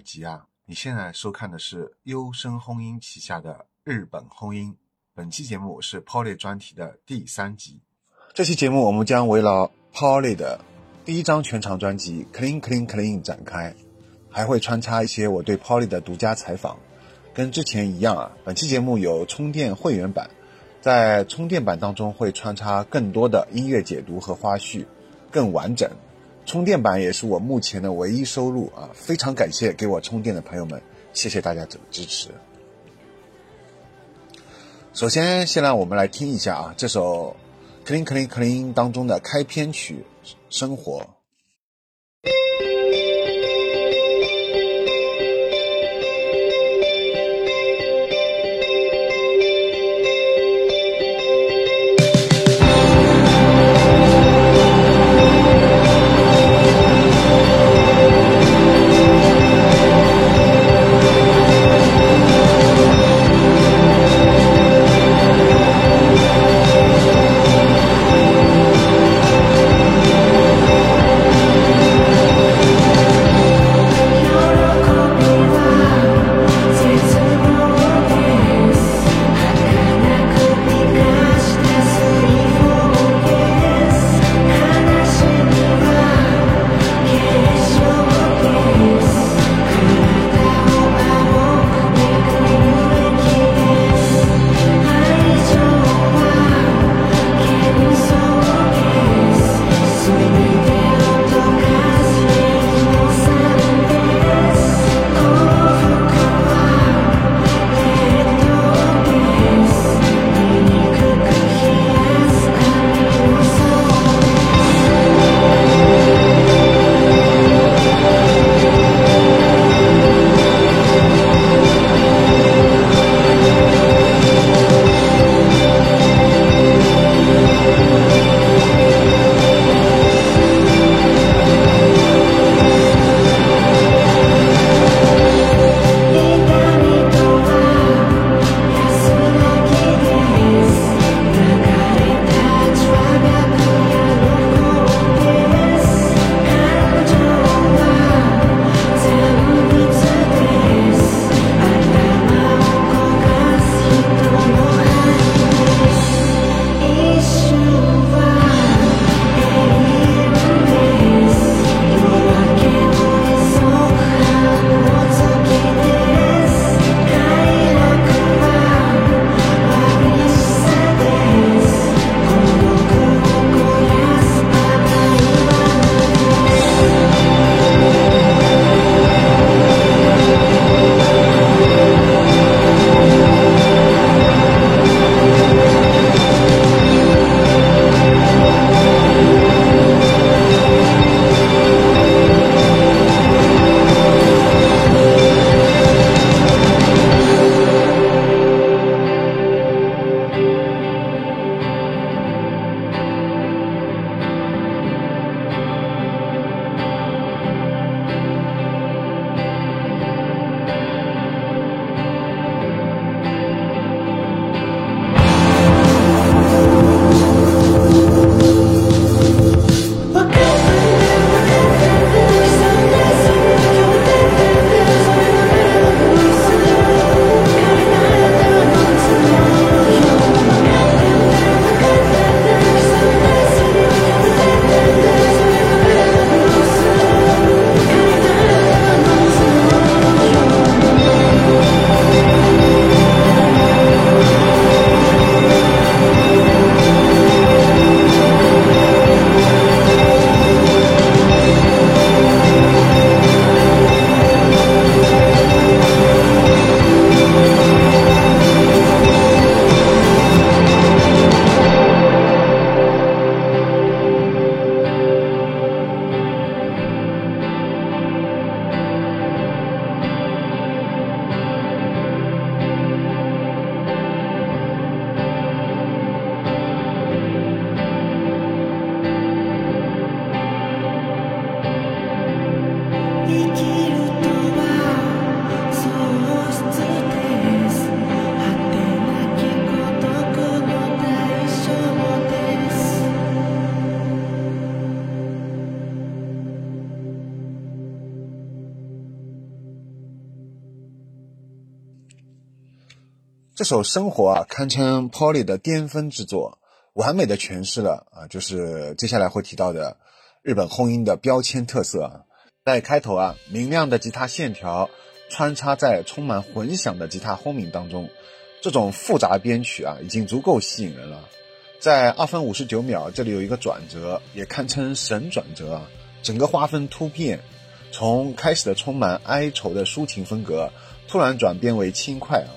是高尔基啊。你现在收看的是优声轰音旗下的日本轰音。本期节目是 Polly 专题的第三集。这期节目我们将围绕 Polly 的第一张全长专辑《Clean Clean Clean》展开，还会穿插一些我对 Polly 的独家采访。跟之前一样啊，本期节目有充电会员版，在充电版当中会穿插更多的音乐解读和花絮，更完整。充电板也是我目前的唯一收入啊！非常感谢给我充电的朋友们，谢谢大家的支持。首先，先让我们来听一下啊，这首《Clean Clean Clean》当中的开篇曲《生活》。首《生活》啊，堪称 Polly 的巅峰之作，完美的诠释了啊，就是接下来会提到的日本轰音的标签特色啊。在开头啊，明亮的吉他线条穿插在充满混响的吉他轰鸣当中，这种复杂编曲啊，已经足够吸引人了。在二分五十九秒，这里有一个转折，也堪称神转折啊！整个画风突变，从开始的充满哀愁的抒情风格，突然转变为轻快啊！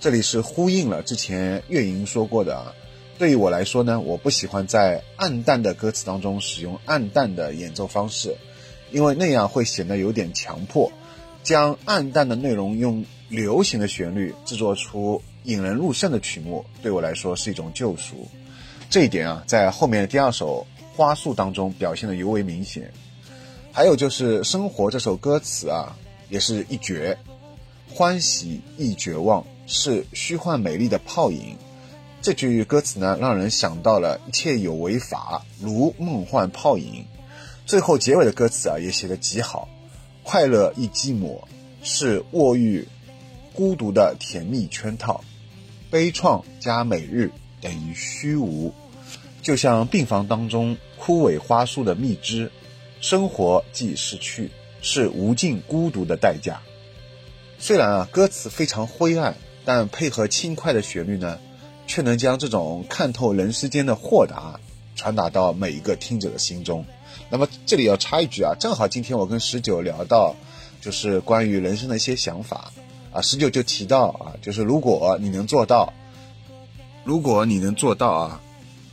这里是呼应了之前月莹说过的啊，对于我来说呢，我不喜欢在暗淡的歌词当中使用暗淡的演奏方式，因为那样会显得有点强迫。将暗淡的内容用流行的旋律制作出引人入胜的曲目，对我来说是一种救赎。这一点啊，在后面的第二首《花束》当中表现的尤为明显。还有就是《生活》这首歌词啊，也是一绝，欢喜亦绝望。是虚幻美丽的泡影，这句歌词呢，让人想到了一切有为法，如梦幻泡影。最后结尾的歌词啊，也写得极好，快乐亦寂寞，是卧狱孤独的甜蜜圈套，悲怆加每日等于虚无，就像病房当中枯萎花束的蜜汁，生活即失去，是无尽孤独的代价。虽然啊，歌词非常灰暗。但配合轻快的旋律呢，却能将这种看透人世间的豁达传达到每一个听者的心中。那么这里要插一句啊，正好今天我跟十九聊到，就是关于人生的一些想法啊，十九就提到啊，就是如果你能做到，如果你能做到啊，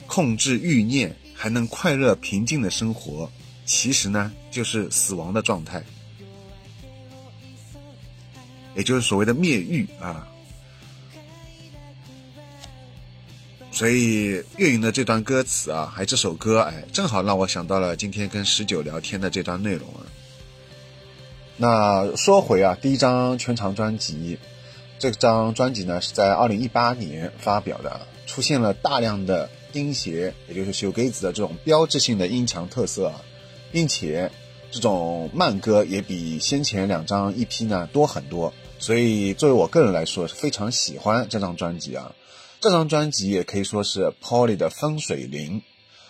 控制欲念还能快乐平静的生活，其实呢就是死亡的状态，也就是所谓的灭欲啊。所以岳云的这段歌词啊，还这首歌，哎，正好让我想到了今天跟十九聊天的这段内容啊。那说回啊，第一张全长专辑，这张专辑呢是在二零一八年发表的，出现了大量的钉鞋，也就是修给子的这种标志性的音墙特色，并且这种慢歌也比先前两张 EP 呢多很多。所以作为我个人来说，是非常喜欢这张专辑啊。这张专辑也可以说是 Polly 的分水岭。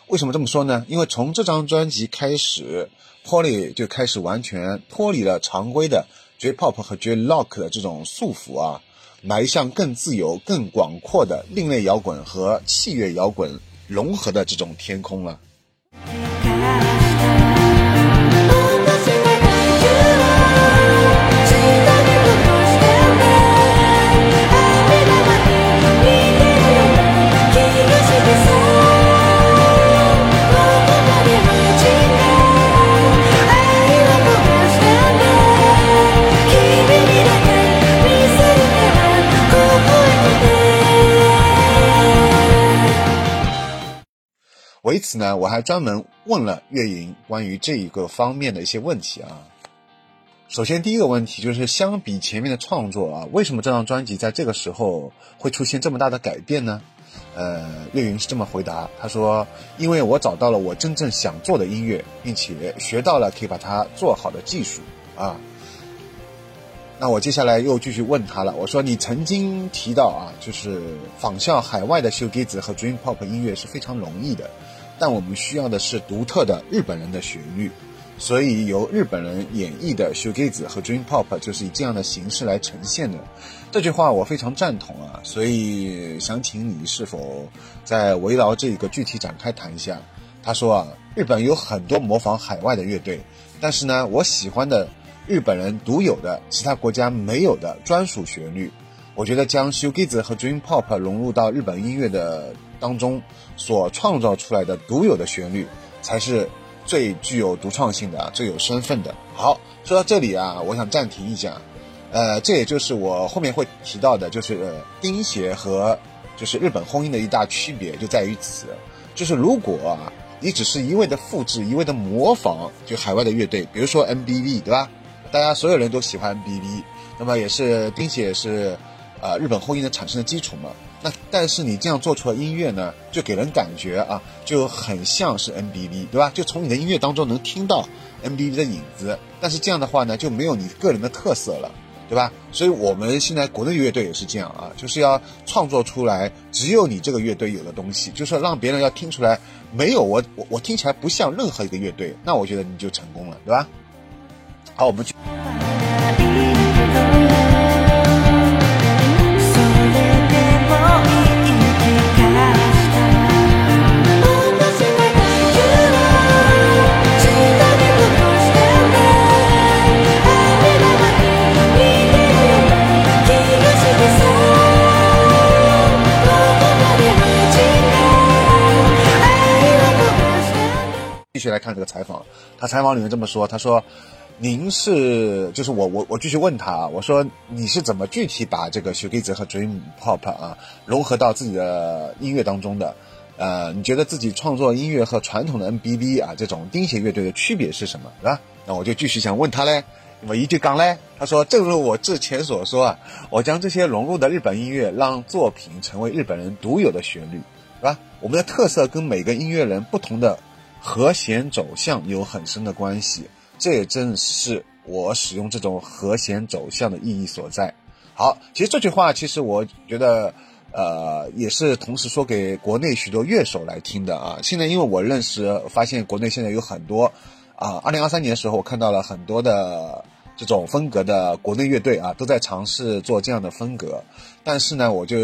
为什么这么说呢？因为从这张专辑开始，Polly 就开始完全脱离了常规的 J-pop 和 J-rock 的这种束缚啊，迈向更自由、更广阔的另类摇滚和器乐摇滚融合的这种天空了。为此呢，我还专门问了月莹关于这一个方面的一些问题啊。首先，第一个问题就是相比前面的创作啊，为什么这张专辑在这个时候会出现这么大的改变呢？呃，岳云是这么回答，他说：“因为我找到了我真正想做的音乐，并且学到了可以把它做好的技术啊。”那我接下来又继续问他了，我说：“你曾经提到啊，就是仿效海外的修吉子和 Dream Pop 音乐是非常容易的。”但我们需要的是独特的日本人的旋律，所以由日本人演绎的 shoegaze 和 dream pop 就是以这样的形式来呈现的。这句话我非常赞同啊，所以想请你是否在围绕这个具体展开谈一下？他说啊，日本有很多模仿海外的乐队，但是呢，我喜欢的日本人独有的、其他国家没有的专属旋律。我觉得将 shoegaze 和 dream pop 融入到日本音乐的。当中所创造出来的独有的旋律，才是最具有独创性的、最有身份的。好，说到这里啊，我想暂停一下，呃，这也就是我后面会提到的，就是钉鞋和就是日本轰音的一大区别就在于此，就是如果啊你只是一味的复制、一味的模仿，就海外的乐队，比如说 M B V，对吧？大家所有人都喜欢 M B V，那么也是钉鞋是呃日本轰音的产生的基础嘛。那但是你这样做出来音乐呢，就给人感觉啊，就很像是 N B V，对吧？就从你的音乐当中能听到 N B V 的影子。但是这样的话呢，就没有你个人的特色了。对吧？所以我们现在国内乐队也是这样啊，就是要创作出来只有你这个乐队有的东西，就是让别人要听出来没有我我我听起来不像任何一个乐队，那我觉得你就成功了，对吧？好，我们去。续来看这个采访，他采访里面这么说，他说：“您是就是我我我继续问他，我说你是怎么具体把这个学粒子和 dream pop 啊融合到自己的音乐当中的？呃，你觉得自己创作音乐和传统的 NBV 啊这种钉鞋乐队的区别是什么？是吧？那我就继续想问他嘞，我一句讲嘞，他说：正如我之前所说啊，我将这些融入的日本音乐，让作品成为日本人独有的旋律，是吧？我们的特色跟每个音乐人不同的。”和弦走向有很深的关系，这也正是我使用这种和弦走向的意义所在。好，其实这句话其实我觉得，呃，也是同时说给国内许多乐手来听的啊。现在因为我认识，发现国内现在有很多啊，二零二三年的时候，我看到了很多的。这种风格的国内乐队啊，都在尝试做这样的风格。但是呢，我就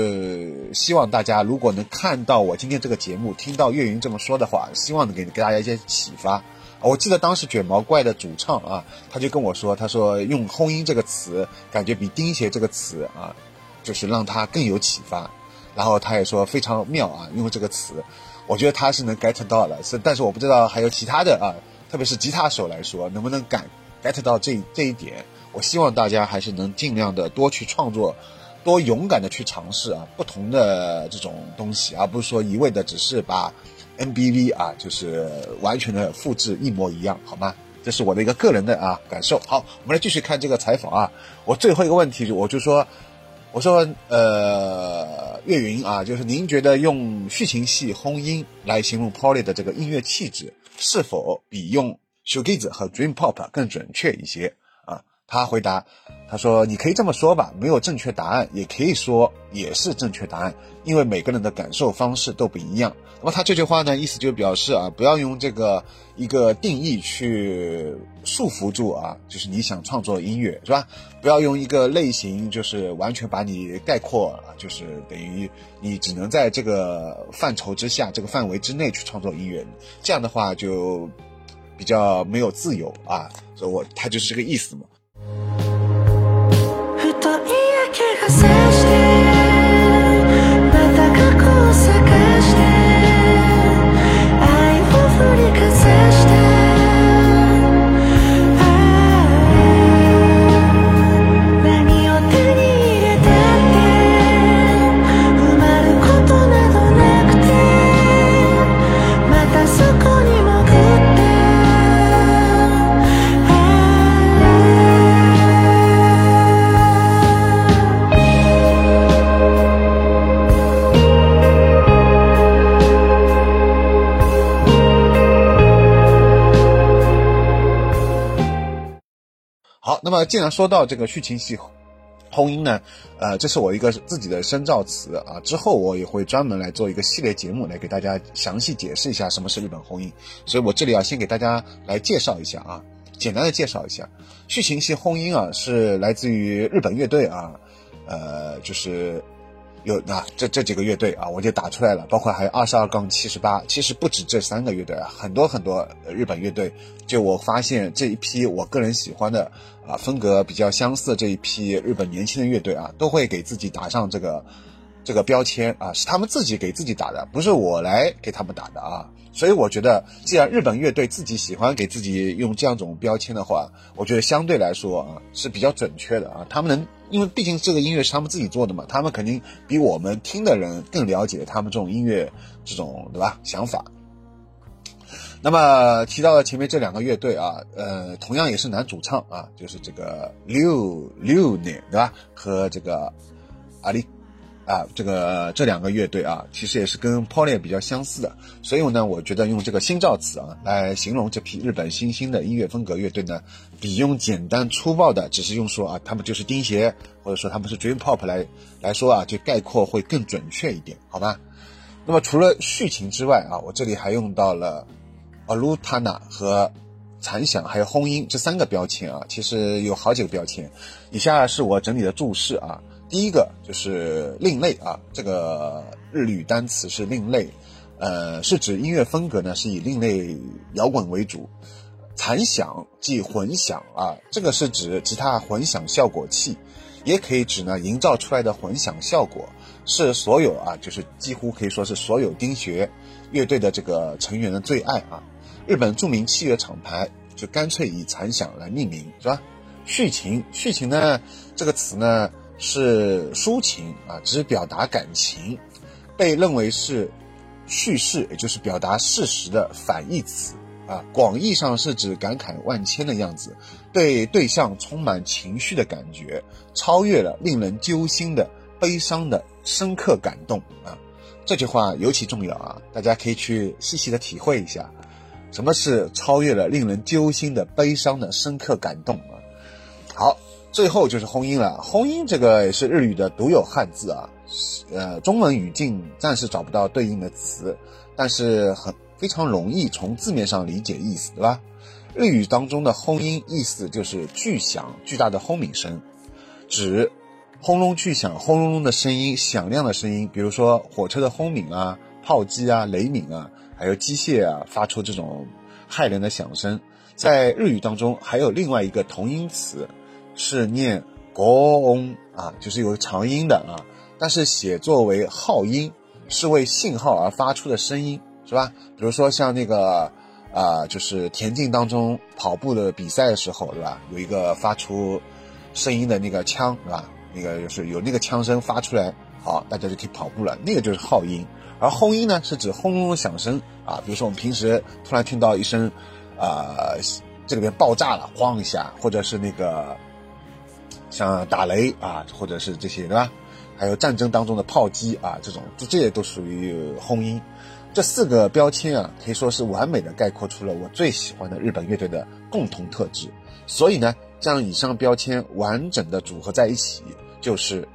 希望大家如果能看到我今天这个节目，听到岳云这么说的话，希望能给给大家一些启发。我记得当时卷毛怪的主唱啊，他就跟我说，他说用“轰音”这个词，感觉比“钉鞋”这个词啊，就是让他更有启发。然后他也说非常妙啊，用这个词，我觉得他是能 get 到的。是，但是我不知道还有其他的啊，特别是吉他手来说，能不能感。Get 到这这一点，我希望大家还是能尽量的多去创作，多勇敢的去尝试啊，不同的这种东西，而不是说一味的只是把 NBV 啊，就是完全的复制一模一样，好吗？这是我的一个个人的啊感受。好，我们来继续看这个采访啊。我最后一个问题，我就说，我说，呃，岳云啊，就是您觉得用续琴系轰音来形容 Polly 的这个音乐气质，是否比用 shoegaze 和 dream pop 更准确一些啊？他回答，他说：“你可以这么说吧，没有正确答案，也可以说也是正确答案，因为每个人的感受方式都不一样。”那么他这句话呢，意思就表示啊，不要用这个一个定义去束缚住啊，就是你想创作音乐是吧？不要用一个类型，就是完全把你概括啊，就是等于你只能在这个范畴之下、这个范围之内去创作音乐，这样的话就。比较没有自由啊，所以我他就是这个意思嘛。既然说到这个续琴系轰音呢，呃，这是我一个自己的深造词啊。之后我也会专门来做一个系列节目，来给大家详细解释一下什么是日本轰音。所以我这里啊，先给大家来介绍一下啊，简单的介绍一下，剧情系轰音啊，是来自于日本乐队啊，呃，就是。有啊这这几个乐队啊，我就打出来了，包括还有二十二杠七十八，其实不止这三个乐队啊，很多很多日本乐队。就我发现这一批我个人喜欢的啊，风格比较相似这一批日本年轻的乐队啊，都会给自己打上这个这个标签啊，是他们自己给自己打的，不是我来给他们打的啊。所以我觉得，既然日本乐队自己喜欢给自己用这样种标签的话，我觉得相对来说啊是比较准确的啊，他们能。因为毕竟这个音乐是他们自己做的嘛，他们肯定比我们听的人更了解他们这种音乐这种对吧想法。那么提到了前面这两个乐队啊，呃，同样也是男主唱啊，就是这个六六年对吧？和这个阿里啊，这个这两个乐队啊，其实也是跟 Poly 比较相似的，所以呢，我觉得用这个新造词啊来形容这批日本新兴的音乐风格乐队呢，比用简单粗暴的只是用说啊，他们就是钉鞋，或者说他们是 Dream Pop 来来说啊，就概括会更准确一点，好吧？那么除了续情之外啊，我这里还用到了 Alutana 和残响还有轰音这三个标签啊，其实有好几个标签，以下是我整理的注释啊。第一个就是另类啊，这个日语单词是另类，呃，是指音乐风格呢是以另类摇滚为主。残响即混响啊，这个是指吉他混响效果器，也可以指呢营造出来的混响效果，是所有啊，就是几乎可以说是所有丁学乐队的这个成员的最爱啊。日本著名器乐厂牌就干脆以残响来命名，是吧？续情，续情呢这个词呢。是抒情啊，只表达感情，被认为是叙事，也就是表达事实的反义词啊。广义上是指感慨万千的样子，对对象充满情绪的感觉，超越了令人揪心的悲伤的深刻感动啊。这句话尤其重要啊，大家可以去细细的体会一下，什么是超越了令人揪心的悲伤的深刻感动啊。好。最后就是轰音了，轰音这个也是日语的独有汉字啊，呃，中文语境暂时找不到对应的词，但是很非常容易从字面上理解意思，对吧？日语当中的轰音意思就是巨响、巨大的轰鸣声，指轰隆巨响、轰隆隆的声音、响亮的声音，比如说火车的轰鸣啊、炮击啊、雷鸣啊，还有机械啊发出这种骇人的响声。在日语当中还有另外一个同音词。是念国嗡啊，就是有长音的啊，但是写作为号音，是为信号而发出的声音，是吧？比如说像那个啊，就是田径当中跑步的比赛的时候，对吧？有一个发出声音的那个枪，是吧？那个就是有那个枪声发出来，好，大家就可以跑步了。那个就是号音，而轰音呢，是指轰隆隆响声啊。比如说我们平时突然听到一声啊，这里边爆炸了，咣一下，或者是那个。像打雷啊，或者是这些，对吧？还有战争当中的炮击啊，这种，这些都属于轰音。这四个标签啊，可以说是完美的概括出了我最喜欢的日本乐队的共同特质。所以呢，将以上标签完整的组合在一起，就是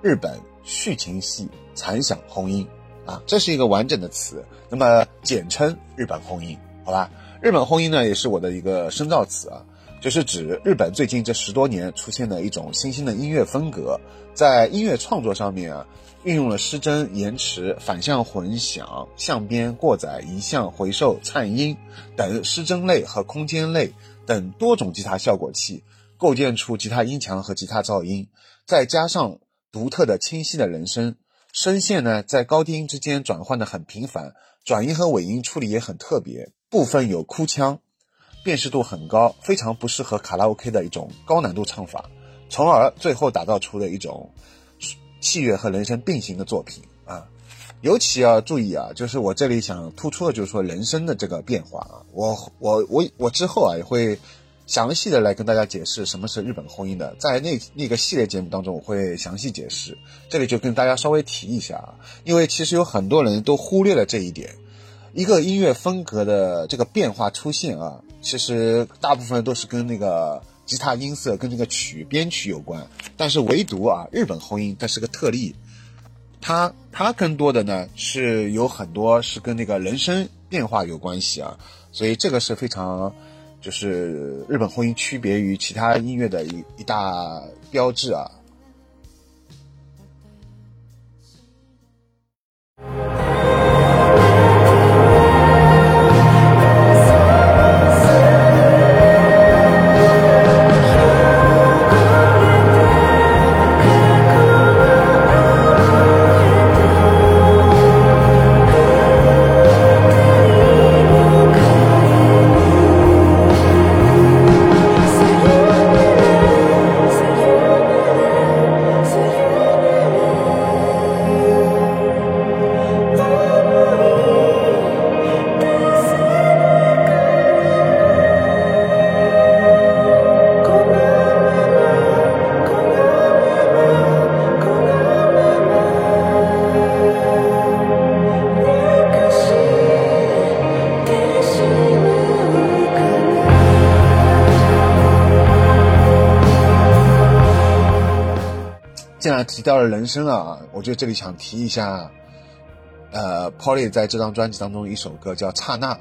日本续情系残响轰音啊，这是一个完整的词。那么简称日本轰音，好吧？日本轰音呢，也是我的一个深造词啊。就是指日本最近这十多年出现的一种新兴的音乐风格，在音乐创作上面啊，运用了失真、延迟、反向混响、相编、过载、移向、回授、颤音等失真类和空间类等多种吉他效果器，构建出吉他音墙和吉他噪音，再加上独特的清晰的人声，声线呢在高低音之间转换的很频繁，转音和尾音处理也很特别，部分有哭腔。辨识度很高，非常不适合卡拉 OK 的一种高难度唱法，从而最后打造出的一种器乐和人声并行的作品啊。尤其要注意啊，就是我这里想突出的就是说人声的这个变化啊。我我我我之后啊也会详细的来跟大家解释什么是日本轰音的，在那那个系列节目当中我会详细解释，这里就跟大家稍微提一下啊，因为其实有很多人都忽略了这一点。一个音乐风格的这个变化出现啊，其实大部分都是跟那个吉他音色跟这个曲编曲有关，但是唯独啊日本轰音它是个特例，它它更多的呢是有很多是跟那个人声变化有关系啊，所以这个是非常就是日本轰音区别于其他音乐的一一大标志啊。提到了人声啊，我觉得这里想提一下，呃，Polly 在这张专辑当中一首歌叫《刹那》啊，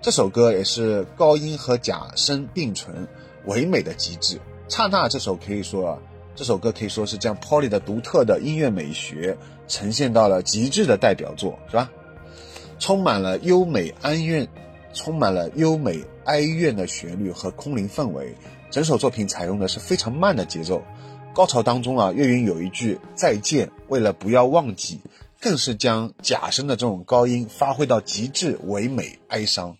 这首歌也是高音和假声并存，唯美的极致。《刹那》这首可以说，这首歌可以说是将 Polly 的独特的音乐美学呈现到了极致的代表作，是吧？充满了优美哀怨，充满了优美哀怨的旋律和空灵氛围。整首作品采用的是非常慢的节奏，高潮当中啊，岳云有一句再见，为了不要忘记，更是将假声的这种高音发挥到极致，唯美哀伤。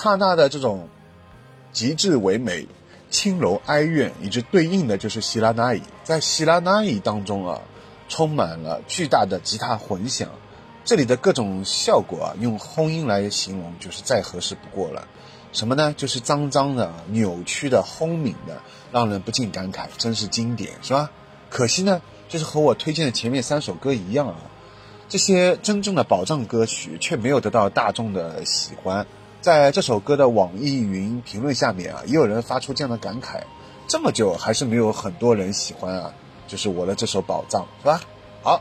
刹那的这种极致唯美、轻柔哀怨，以及对应的就是希拉那伊。在希拉那伊当中啊，充满了巨大的吉他混响，这里的各种效果啊，用轰音来形容就是再合适不过了。什么呢？就是脏脏的、扭曲的、轰鸣的，让人不禁感慨，真是经典，是吧？可惜呢，就是和我推荐的前面三首歌一样啊，这些真正的宝藏歌曲却没有得到大众的喜欢。在这首歌的网易云评论下面啊，也有人发出这样的感慨：这么久还是没有很多人喜欢啊，就是我的这首宝藏，是吧？好，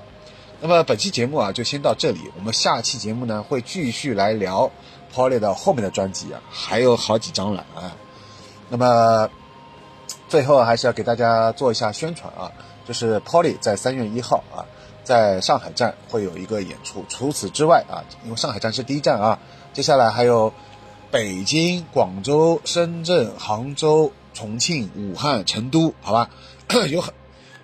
那么本期节目啊就先到这里，我们下期节目呢会继续来聊 Polly 的后面的专辑啊，还有好几张了啊。那么最后还是要给大家做一下宣传啊，就是 Polly 在三月一号啊，在上海站会有一个演出，除此之外啊，因为上海站是第一站啊，接下来还有。北京、广州、深圳、杭州、重庆、武汉、成都，好吧，有很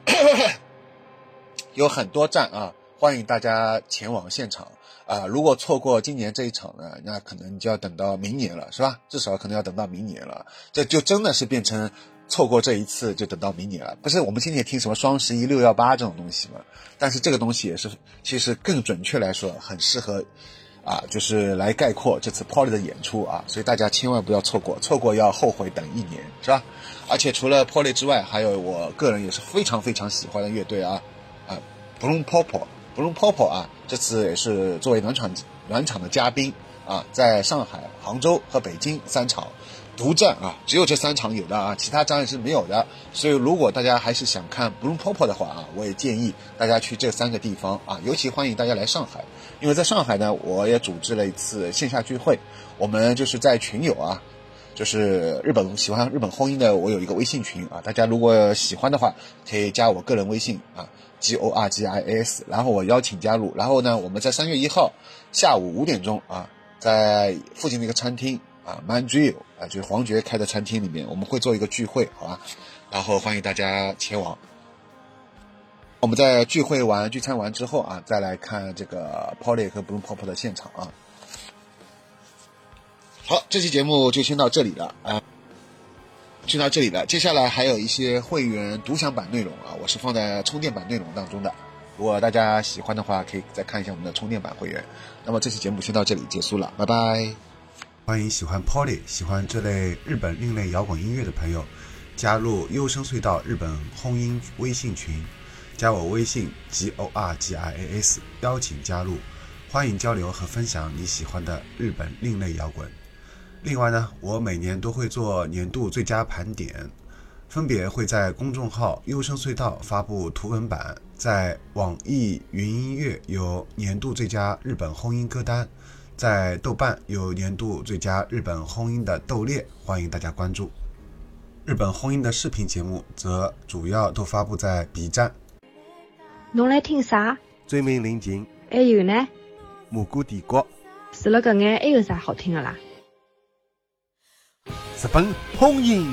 有很多站啊，欢迎大家前往现场啊！如果错过今年这一场呢，那可能就要等到明年了，是吧？至少可能要等到明年了，这就真的是变成错过这一次就等到明年了。不是我们今年听什么双十一、六幺八这种东西嘛？但是这个东西也是，其实更准确来说，很适合。啊，就是来概括这次 Polly 的演出啊，所以大家千万不要错过，错过要后悔等一年，是吧？而且除了 Polly 之外，还有我个人也是非常非常喜欢的乐队啊，啊，Bloom p o p o b l o o m Popo 啊，这次也是作为暖场暖场的嘉宾啊，在上海、杭州和北京三场。独占啊，只有这三场有的啊，其他站是没有的。所以如果大家还是想看 Bloom Popo 的话啊，我也建议大家去这三个地方啊，尤其欢迎大家来上海，因为在上海呢，我也组织了一次线下聚会，我们就是在群友啊，就是日本喜欢日本婚姻的，我有一个微信群啊，大家如果喜欢的话，可以加我个人微信啊，G O R G I S，然后我邀请加入，然后呢，我们在三月一号下午五点钟啊，在附近的一个餐厅。啊，Mandrill 啊，就是黄觉开的餐厅里面，我们会做一个聚会，好吧？然后欢迎大家前往。我们在聚会完、聚餐完之后啊，再来看这个 Polly 和 Bloom Pop 的现场啊。好，这期节目就先到这里了啊，就到这里了。接下来还有一些会员独享版内容啊，我是放在充电版内容当中的。如果大家喜欢的话，可以再看一下我们的充电版会员。那么这期节目先到这里结束了，拜拜。欢迎喜欢 Polly、喜欢这类日本另类摇滚音乐的朋友加入优声隧道日本轰音微信群，加我微信 g o r g i a s，邀请加入，欢迎交流和分享你喜欢的日本另类摇滚。另外呢，我每年都会做年度最佳盘点，分别会在公众号优声隧道发布图文版，在网易云音乐有年度最佳日本轰音歌单。在豆瓣有年度最佳日本轰音的豆列，欢迎大家关注。日本轰音的视频节目则主要都发布在 B 站。侬来听啥？追名林檎。还有呢？蘑菇帝国。除了搿眼，还有啥好听的啦？日本轰音。